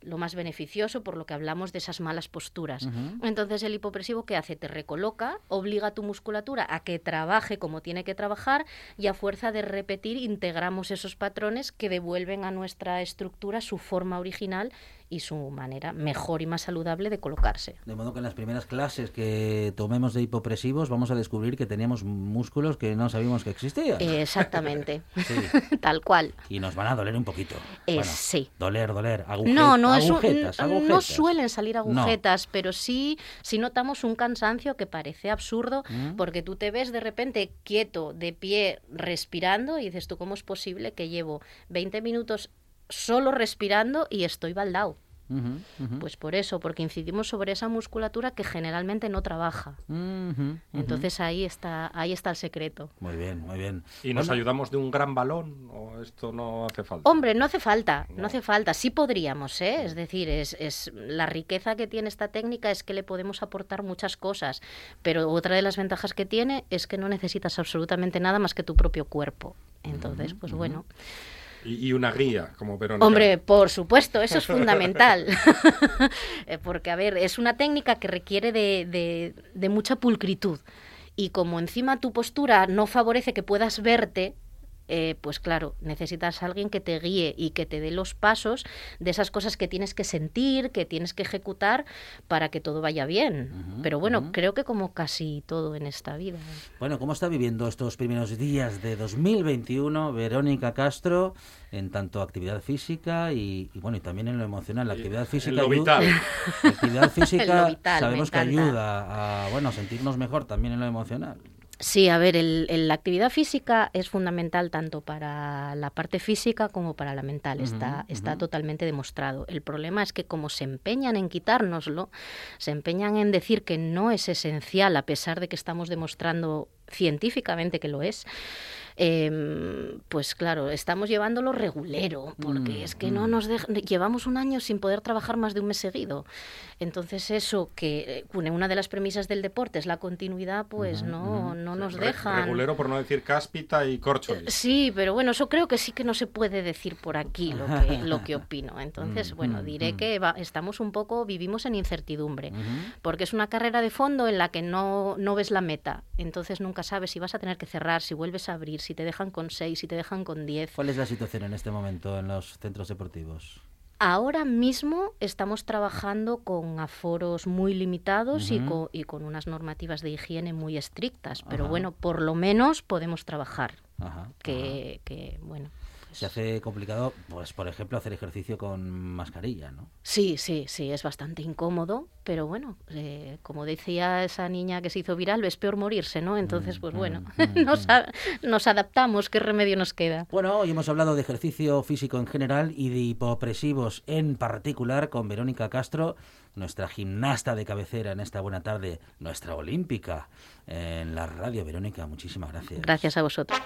lo más beneficioso por lo que hablamos de esas malas posturas. Entonces el hipopresivo ¿qué hace? Te recoloca, obliga a tu musculatura a que trabaje como tiene que trabajar y a fuerza de repetir integramos esos patrones que devuelven a nuestra estructura su forma original y su manera mejor y más saludable de colocarse. De modo que en las primeras clases que tomemos de hipopresivos vamos a descubrir que teníamos músculos que no sabíamos que existían. exactamente, tal cual. Y nos van a doler un poquito. sí. Doler, doler, agujetas. No, no, agujetas, no suelen salir agujetas, pero sí, sí notamos un cansancio que parece absurdo mm. porque tú te ves de repente quieto, de pie, respirando y dices tú, ¿cómo es posible que llevo 20 minutos solo respirando y estoy baldado. Pues por eso, porque incidimos sobre esa musculatura que generalmente no trabaja. Entonces ahí está, ahí está el secreto. Muy bien, muy bien. ¿Y nos ayudamos de un gran balón o esto no hace falta? Hombre, no hace falta, no, hace falta. Sí podríamos, ¿eh? Es decir, es, es la riqueza que tiene esta técnica es que le podemos aportar muchas cosas, pero otra de las ventajas que tiene es que no necesitas absolutamente nada más que tu propio cuerpo. Entonces, pues bueno. Y, una guía, como Verónica. Hombre, por supuesto, eso es fundamental. Eh, porque, a ver, es una técnica que requiere de, de mucha pulcritud. Y como encima tu postura no favorece que puedas verte, eh, pues claro, necesitas a alguien que te guíe y que te dé los pasos de esas cosas que tienes que sentir, que tienes que ejecutar para que todo vaya bien. Pero bueno, creo que como casi todo en esta vida. Bueno, ¿cómo está viviendo estos primeros días de 2021 Verónica Castro en tanto actividad física y, bueno y también en lo emocional? La actividad física, lo vital. La actividad física sabemos que ayuda a bueno sentirnos mejor también en lo emocional. Sí, a ver, el, la actividad física es fundamental tanto para la parte física como para la mental. está, está totalmente demostrado. El problema es que como se empeñan en quitárnoslo, se empeñan en decir que no es esencial a pesar de que estamos demostrando científicamente que lo es, Em, pues claro, estamos llevándolo regulero, porque mm, es que no mm. nos llevamos un año sin poder trabajar más de un mes seguido. Entonces eso, que eh, una de las premisas del deporte es la continuidad, pues no, no nos deja. Regulero por no decir cáspita y corcholis. Sí, pero bueno, eso creo que sí que no se puede decir por aquí lo que, lo que opino. Entonces, mm, bueno, diré que estamos un poco, vivimos en incertidumbre, porque es una carrera de fondo en la que no, no ves la meta. Entonces nunca sabes si vas a tener que cerrar, si vuelves a abrir, si te dejan con seis, si te dejan con diez. ¿Cuál es la situación en este momento en los centros deportivos? Ahora mismo estamos trabajando con aforos muy limitados y, con, y, con, unas normativas de higiene muy estrictas, pero bueno, por lo menos podemos trabajar. que, que, bueno se hace complicado, pues por ejemplo, hacer ejercicio con mascarilla, ¿no? Sí, sí, sí, es bastante incómodo, pero bueno, eh, como decía esa niña que se hizo viral, es peor morirse, ¿no? Entonces, mm, pues bueno, mm, mm, nos, nos, adaptamos, ¿qué remedio nos queda? Bueno, hoy hemos hablado de ejercicio físico en general y de hipopresivos en particular con Verónica Castro, nuestra gimnasta de cabecera en esta buena tarde, nuestra olímpica en la radio. Verónica, muchísimas gracias. Gracias a vosotros.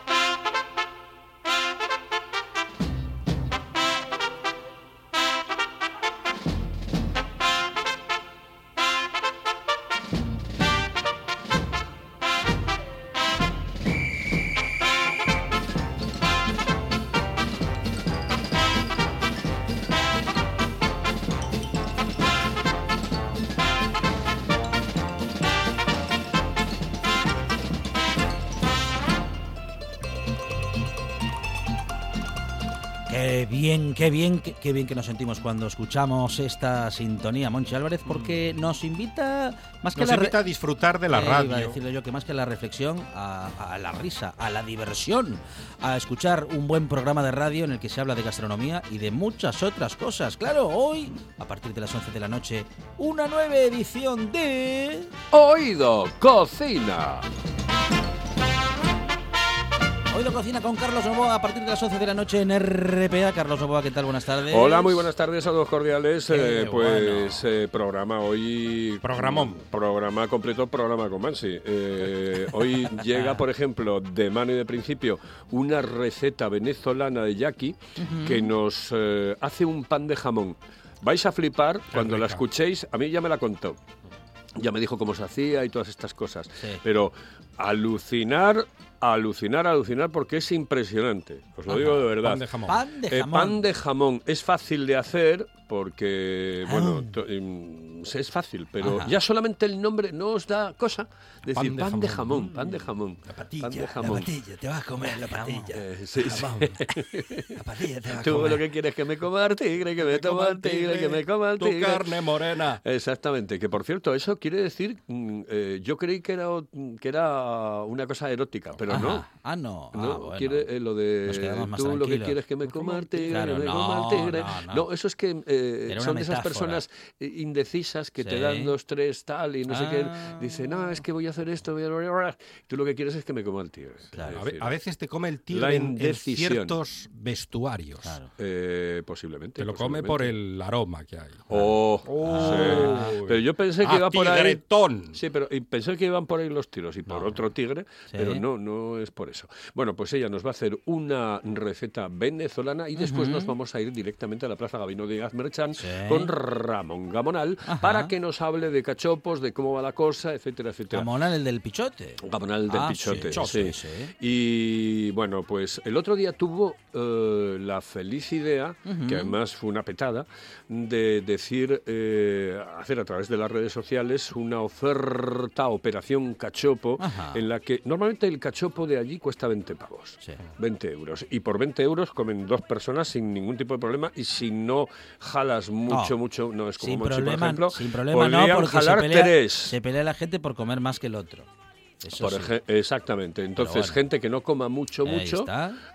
Qué bien, qué, bien que nos sentimos cuando escuchamos esta sintonía, Monchi Álvarez, porque mm. nos invita más que nos invita a disfrutar de la eh, radio. a decirle yo que más que la reflexión, a, la risa, a la diversión, a escuchar un buen programa de radio en el que se habla de gastronomía y de muchas otras cosas. Claro, hoy, a partir de las 11 de la noche, una nueva edición de... Oído Cocina. Hoy lo cocina con Carlos Novoa a partir de las 11 de la noche en RPA. Carlos Novoa, ¿qué tal? Buenas tardes. Hola, muy buenas tardes, a todos cordiales. Eh, pues eh, programa hoy... Programón. Programa completo, programa con Mansi. Eh, hoy llega, por ejemplo, de mano y de principio, una receta venezolana de Jackie que nos hace un pan de jamón. Vais a flipar cuando la escuchéis, a mí ya me la contó. ya me dijo cómo se hacía y todas estas cosas. Pero alucinar, alucinar, alucinar, porque es impresionante. Os lo digo de verdad. Pan de jamón. Pan de Eh, jamón. pan de jamón es fácil de hacer porque, Ah. bueno, to- mm, es fácil, pero Ajá. ya solamente el nombre no os da cosa. Decir Pan de pan de jamón. jamón, pan de jamón. pan de jamón. te vas a comer la patilla. Eh, sí, sí. La patilla te vas a Tú comer. lo que quieres es que me coma el tigre, que me toma el tigre, que me coma el Tu tigre. carne morena. Exactamente, que por cierto, eso quiere decir, mm, eh, yo creí que era, que era una cosa erótica, pero Ajá. no. Ah, no. No, Ah, bueno. quiere eh, lo de tú lo que quieres que me coma el tigre, Claro, me no, coma el tigre. no, no. eso es que eh, son de esas personas indecisas que te dan dos, tres, tal, y no sé qué. Ah. Dice, no, es que voy a hacer esto, voy a... tú lo que quieres es que me coma el tigre. Claro. A, veces te come el tigre en, ciertos vestuarios. Claro. eh, posiblemente. Te lo come por el aroma que hay. Oh, Oh. sí. Pero yo pensé que iba por ahí. Sí, pero y pensé que iban por ahí los tiros y por otro tigre, Sí. pero no, no es por eso. Bueno, pues ella nos va a hacer una receta venezolana y después nos vamos a ir directamente a la Plaza Gabino de Azmerchan Sí. con Ramón Gamonal Ajá. para que nos hable de cachopos, de cómo va la cosa, etcétera, etcétera. Gamonal, el del pichote. Gamonal del Ah, Pichote, sí, sí. sí. Y bueno, pues el otro día tuvo eh, la feliz idea, que además fue una petada, de decir, eh, hacer a través de las redes sociales una oferta, operación cachopo, Ajá. en la que normalmente el cachopo de allí cuesta 20 pavos. Sí. 20 euros. Y por 20 euros comen dos personas sin ningún tipo de problema y si no jalas mucho, No. mucho, no es como Sin Monchi, problema, por ejemplo, sin problema no, porque se jalar pelea, tres. se pelea la gente por comer más que el otro. Eso Por sí. eje- exactamente. Entonces, bueno. gente que no coma mucho, Ahí mucho,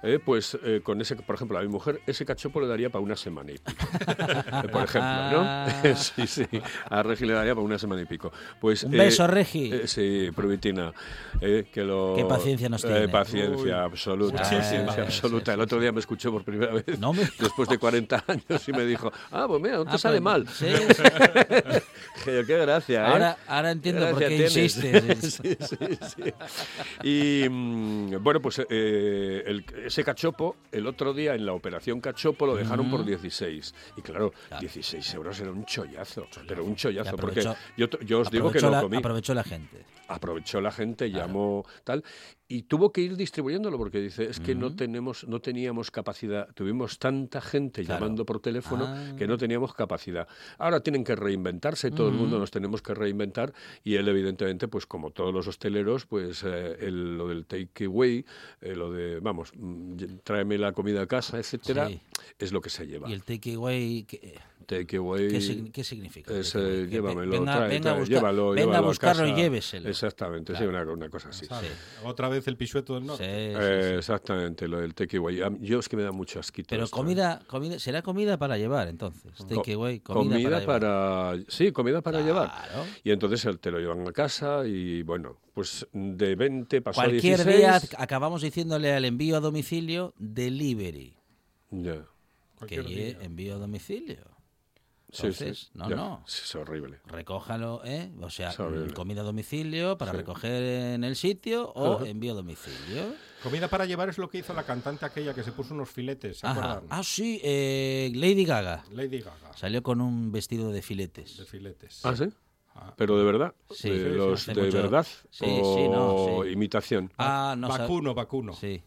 eh, pues eh, con ese, por ejemplo, a mi mujer ese cachopo le daría para una semana y pico. Eh, por ejemplo, ¿no? sí, sí. A Regi le daría para una semana y pico. Pues, Un beso, Regi. eh, sí, Provitina. eh, que lo, Qué paciencia nos tiene. paciencia absoluta. Sí, absoluta. El otro día me escuchó por primera vez, No me- después de 40 años, y me dijo, ah, pues mira, no te Ah, sale pues, mal. sí, qué gracia. Ahora- ahora entiendo por Gracia qué tienes. insistes. sí, sí, sí. Y mm, bueno, pues eh, el- ese cachopo, el otro día en la operación cachopo lo dejaron por 16. Y claro, 16 euros era un chollazo, pero un chollazo, porque yo, yo os digo que lo la- comí. Aprovechó la gente. Aprovechó la gente, llamó tal, y tuvo que ir distribuyéndolo porque dice, es que no tenemos, no teníamos capacidad, tuvimos tanta gente Claro. llamando por teléfono Ah. que no teníamos capacidad. Ahora tienen que reinventarse, todo el mundo nos tenemos que reinventar, y él evidentemente, pues como todos los hosteleros, pues eh, el- lo del take away, eh, lo de, vamos, mm, tráeme la comida a casa, etcétera, Sí. es lo que se lleva. Y el takeaway, ¿qué, Take away. Sig- qué significa? Es, takeaway? eh, Que llévamelo, venga, trae, venga, a trae, buscar- llévalo, venga a llévalo buscarlo y lléveselo. Exactamente, sí, Claro. una, una cosa así. Sí. Otra vez el pisueto del norte. Sí, sí, Eh, sí. exactamente, lo del takeaway. A Yo es que me da mucho asquito. Pero esto, ¿eh? comida, comida, será comida para llevar entonces. Takeaway, comida, para, llevar. Sí, comida para llevar. Claro. Y entonces él te lo llevan a casa y bueno, pues de 20 pasó a Cualquier 16. día acabamos diciéndole al envío a domicilio delivery. Ya. Que lle- día. envío a domicilio. Sí, Entonces, sí, no, ya. no. Sí, Es horrible. Recójalo, ¿eh? O sea, comida a domicilio para Sí. recoger en el sitio o Ajá. envío a domicilio. Comida para llevar es lo que hizo la cantante aquella que se puso unos filetes, ¿se Ajá. acuerdan? Ah, sí, eh, Lady Gaga. Lady Gaga, Salió con un vestido de filetes. de filetes. ¿Ah, sí? Ah. Pero de verdad. Sí, de sí, sí, los hace de mucho- verdad. Sí, o sí, no, sí. imitación. Ah, no vacuno, vacuno. Sí.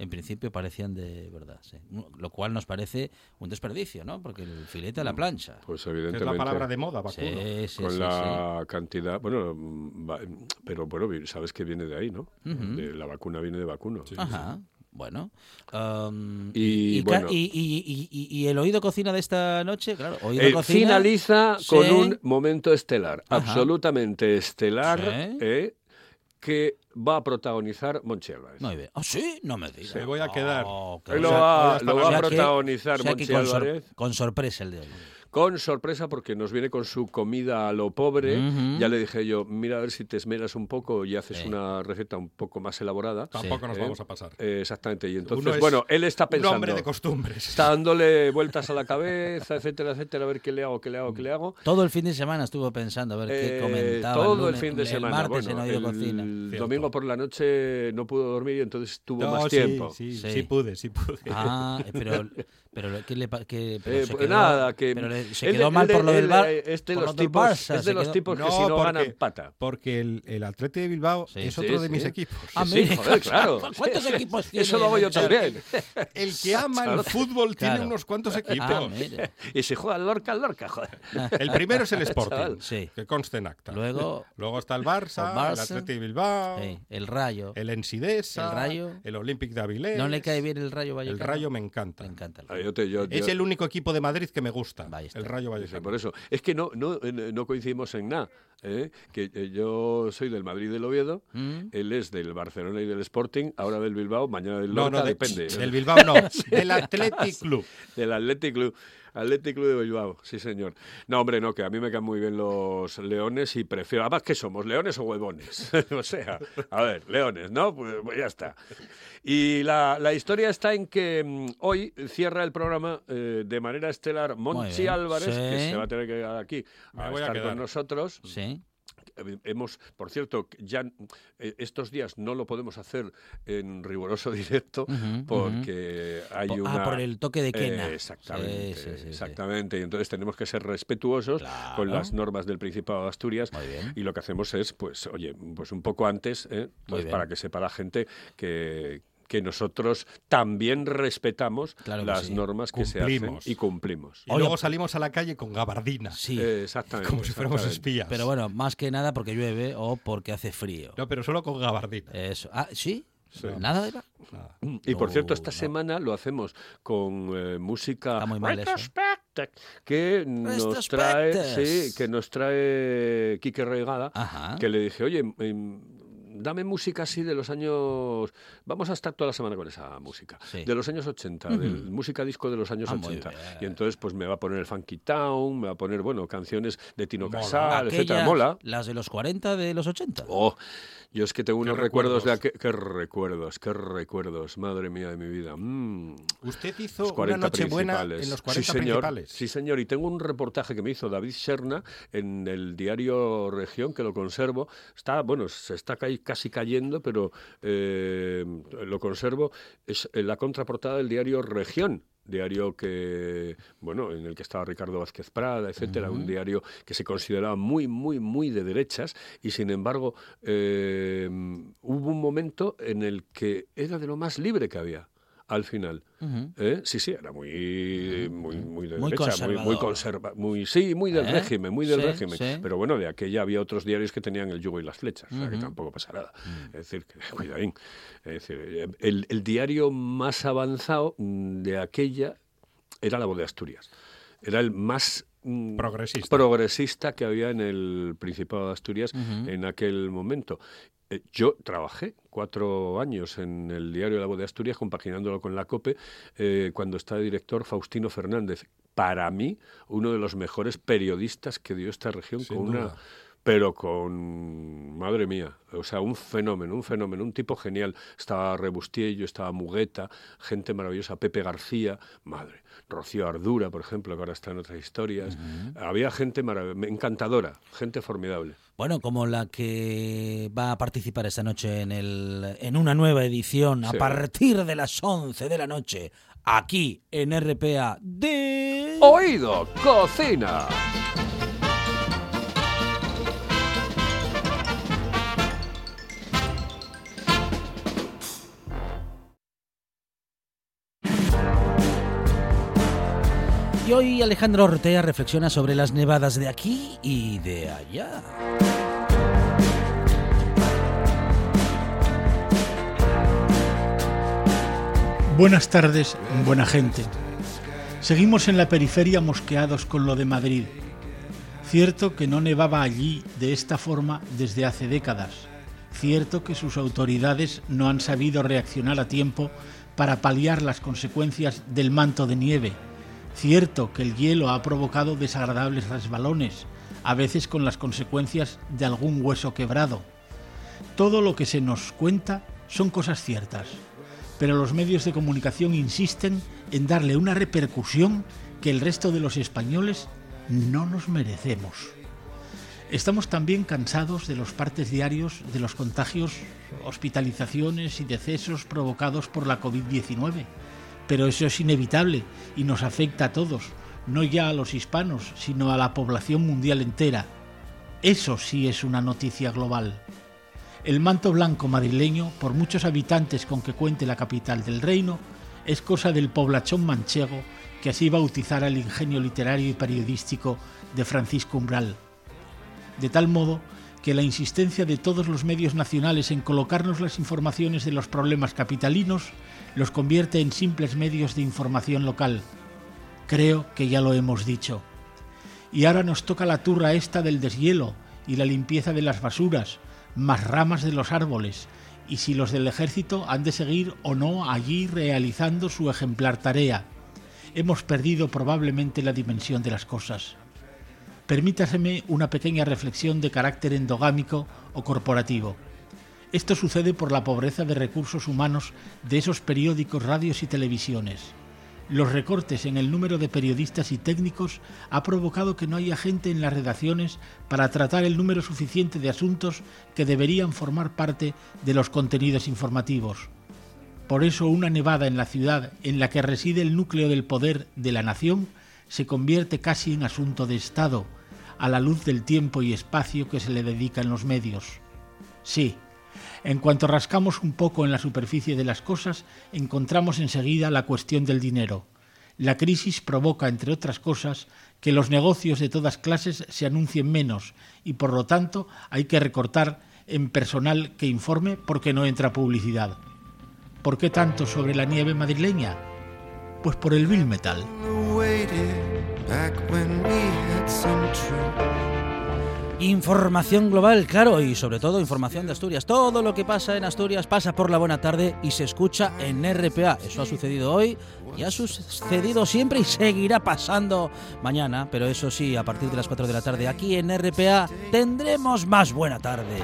En principio parecían de verdad, sí. Lo cual nos parece un desperdicio, ¿no? Porque el filete a la plancha. Pues evidentemente. es la palabra de moda, vacuno. Sí, sí, con sí, la cantidad, bueno, mm, va- pero bueno, sabes que viene de ahí, ¿no? De la vacuna viene de vacuno. sí. Ajá. Bueno. am, Y y, bueno. y- y- y- y- y el oído cocina de esta noche, claro. Oído Eh, cocina. finaliza Sí. con un momento estelar, Ajá. absolutamente estelar, Sí. eh, que va a protagonizar Monchi Álvarez. Muy bien. Ah, sí, no me digas. Se voy a quedar. Oh, Él lo va, lo va O a protagonizar o sea Monchi con, sor- Álvarez con sorpresa el de hoy. Con sorpresa porque nos viene con su comida a lo pobre. Ya le dije yo, mira a ver si te esmeras un poco y haces Sí. una receta un poco más elaborada. Tampoco nos Eh, vamos a pasar. Eh, exactamente. Y entonces, es bueno, él está Un pensando. hombre de costumbres. Está dándole vueltas a la cabeza, etcétera, etcétera, a ver qué le hago, qué le hago, qué le hago. Todo el fin de semana estuvo pensando a ver qué Eh, comentaba. todo el lunes- fin de semana. martes bueno, en Oído el Cocina. Cierto. domingo por la noche no pudo dormir y entonces tuvo No, más sí, tiempo. Sí, Sí. sí pude, sí pude. Ah, pero, Pero, ¿qué le, que, pero eh, se pues quedó, nada, que pero le, se quedó mal por lo del bar. Es de los tipos, Barça, es de los tipos que no, si no porque, ganan pata. Porque el, el Atleti de Bilbao sí, es otro sí, de mis equipos. Ah, sí, joder, claro. ¿Cuántos equipos tiene? Eso lo hago yo también. El que ama el fútbol tiene unos cuantos equipos. Ah, y se juega al Lorca al Lorca, joder. El primero es el Sporting, que conste en acta. Luego, Luego está el Barça, el Atleti de Bilbao, el Rayo, el Ensidesa, el Rayo, el Olympic de Avilés. ¿No le cae bien el Rayo Vallecano? El Rayo me encanta. Me encanta. Es el único equipo de Madrid que me gusta, el Rayo Vallecano. Por eso, es que no, no, no coincidimos en nada. ¿eh? que eh, yo soy del Madrid del Oviedo, mm. él es del Barcelona y del Sporting, ahora del Bilbao, mañana del Lorca, no, no, depende. Del Bilbao no, del Athletic Club. Del Athletic Club. Athletic Club de Bilbao, sí señor. No, hombre, no, que a mí me caen muy bien los leones y prefiero. Además, ¿qué somos? ¿Leones o huevones? o sea, a ver, leones, ¿no? Pues, pues ya está. Y la, la, historia está en que mm, hoy cierra el programa eh, de manera estelar Monchi Álvarez, que se va a tener que quedar aquí a estar con nosotros. Sí hemos, por cierto, ya eh, estos días no lo podemos hacer en riguroso directo porque hay ah, una... Ah, por el toque de quena. exactamente, exactamente. Y entonces tenemos que ser respetuosos con las normas del Principado de Asturias y lo que hacemos es, pues, oye, pues un poco antes, ¿eh? pues para que sepa la gente que, que nosotros también respetamos las normas que se hacen y cumplimos. Y luego salimos a la calle con gabardina. Sí. exactamente. Como si fuéramos espías. Pero bueno, más que nada porque llueve o porque hace frío. No, pero solo con gabardina. Eso. Ah, ¿sí? Nada de Nada. Y por cierto, esta semana lo hacemos con eh, música muy mal que nos trae, sí, que nos trae Quique Regada, que le dije, oye, em, dame música así de los años. Vamos a estar toda la semana con esa música. De los años 80, música disco de los años 80. Ah, y entonces, pues me va a poner el Funky Town, me va a poner, bueno, canciones de Tino Casal, etcétera. Mola. Las de los 40 de los 80. Oh, yo es que tengo unos recuerdos? de aquel... ¿Qué recuerdos? ¿Qué recuerdos? Madre mía de mi vida. Mm. Usted hizo una noche buena en los 40 sí, señor, principales. Sí, señor. Y tengo un reportaje que me hizo David Serna en el diario Región, que lo conservo. Está, bueno, se está casi cayendo, pero eh, lo conservo. Es la contraportada del diario Región diario que, bueno, en el que estaba Ricardo Vázquez Prada, etcétera, un diario que se consideraba muy, muy, muy de derechas y sin embargo eh, hubo un momento en el que era de lo más libre que había al final. ¿Eh? Sí, sí, era muy, muy, muy de muy derecha, muy, muy conserva, muy, sí, muy del ¿Eh? régimen, muy del régimen. Pero bueno, de aquella había otros diarios que tenían el yugo y las flechas, o sea que tampoco pasa nada. Es decir, que, cuidadín. Es decir, el, el diario más avanzado de aquella era la voz de Asturias. Era el más mm, progresista. progresista que había en el Principado de Asturias en aquel momento. Eh, yo trabajé cuatro años en el diario La Voz de Asturias, compaginándolo con la COPE, eh, cuando estaba director Faustino Fernández. Para mí, uno de los mejores periodistas que dio esta región con una pero con, madre mía, o sea, un fenómeno, un fenómeno, un tipo genial. Estaba Rebustiello, estaba Mugueta, gente maravillosa, Pepe García, madre, Rocío Ardura, por ejemplo, que ahora está en otras historias. Había gente encantadora, gente formidable. Bueno, como la que va a participar esta noche en, el, en una nueva edición a partir de las 11 de la noche, aquí en RPA de... Oído, cocina. Hoy Alejandro Ortega reflexiona sobre las nevadas de aquí y de allá. Buenas tardes, buena gente. Seguimos en la periferia mosqueados con lo de Madrid. Cierto que no nevaba allí de esta forma desde hace décadas. Cierto que sus autoridades no han sabido reaccionar a tiempo para paliar las consecuencias del manto de nieve Cierto que el hielo ha provocado desagradables resbalones, a veces con las consecuencias de algún hueso quebrado. Todo lo que se nos cuenta son cosas ciertas, pero los medios de comunicación insisten en darle una repercusión que el resto de los españoles no nos merecemos. Estamos también cansados de los partes diarios de los contagios, hospitalizaciones y decesos provocados por la COVID-19 pero eso es inevitable y nos afecta a todos, no ya a los hispanos, sino a la población mundial entera. Eso sí es una noticia global. El manto blanco madrileño, por muchos habitantes con que cuente la capital del reino, es cosa del poblachón manchego que así bautizara el ingenio literario y periodístico de Francisco Umbral. De tal modo que la insistencia de todos los medios nacionales en colocarnos las informaciones de los problemas capitalinos los convierte en simples medios de información local. Creo que ya lo hemos dicho. Y ahora nos toca la turra esta del deshielo y la limpieza de las basuras, más ramas de los árboles, y si los del ejército han de seguir o no allí realizando su ejemplar tarea. Hemos perdido probablemente la dimensión de las cosas. Permítaseme una pequeña reflexión de carácter endogámico o corporativo. Esto sucede por la pobreza de recursos humanos de esos periódicos, radios y televisiones. Los recortes en el número de periodistas y técnicos ha provocado que no haya gente en las redacciones para tratar el número suficiente de asuntos que deberían formar parte de los contenidos informativos. Por eso una nevada en la ciudad en la que reside el núcleo del poder de la nación se convierte casi en asunto de Estado, a la luz del tiempo y espacio que se le dedica en los medios. Sí, en cuanto rascamos un poco en la superficie de las cosas, encontramos enseguida la cuestión del dinero. La crisis provoca, entre otras cosas, que los negocios de todas clases se anuncien menos y, por lo tanto, hay que recortar en personal que informe porque no entra publicidad. ¿Por qué tanto sobre la nieve madrileña? Pues por el Bill Metal. Información global, claro, y sobre todo información de Asturias. Todo lo que pasa en Asturias pasa por la buena tarde y se escucha en RPA. Eso ha sucedido hoy y ha sucedido siempre y seguirá pasando mañana, pero eso sí, a partir de las 4 de la tarde aquí en RPA tendremos más buena tarde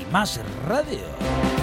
y más radio.